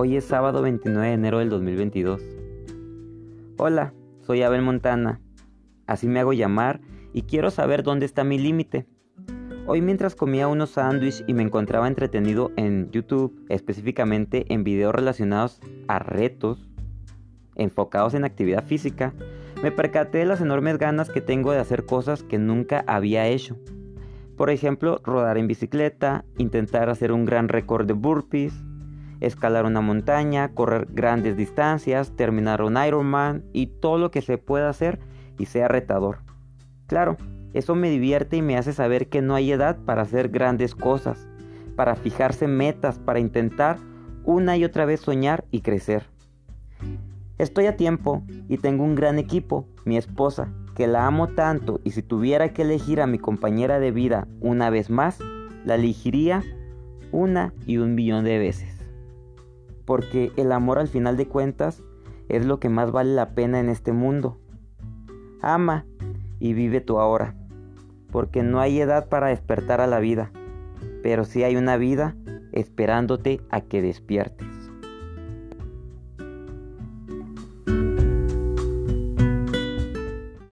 Hoy es sábado 29 de enero del 2022. Hola, soy Abel Montana. Así me hago llamar y quiero saber dónde está mi límite. Hoy mientras comía unos sándwiches y me encontraba entretenido en YouTube, específicamente en videos relacionados a retos enfocados en actividad física, me percaté de las enormes ganas que tengo de hacer cosas que nunca había hecho. Por ejemplo, rodar en bicicleta, intentar hacer un gran récord de burpees, escalar una montaña, correr grandes distancias, terminar un Ironman y todo lo que se pueda hacer y sea retador. Claro, eso me divierte y me hace saber que no hay edad para hacer grandes cosas, para fijarse metas, para intentar una y otra vez soñar y crecer. Estoy a tiempo y tengo un gran equipo, mi esposa, que la amo tanto y si tuviera que elegir a mi compañera de vida una vez más, la elegiría una y un millón de veces porque el amor al final de cuentas es lo que más vale la pena en este mundo. Ama y vive tu ahora, porque no hay edad para despertar a la vida, pero sí hay una vida esperándote a que despiertes.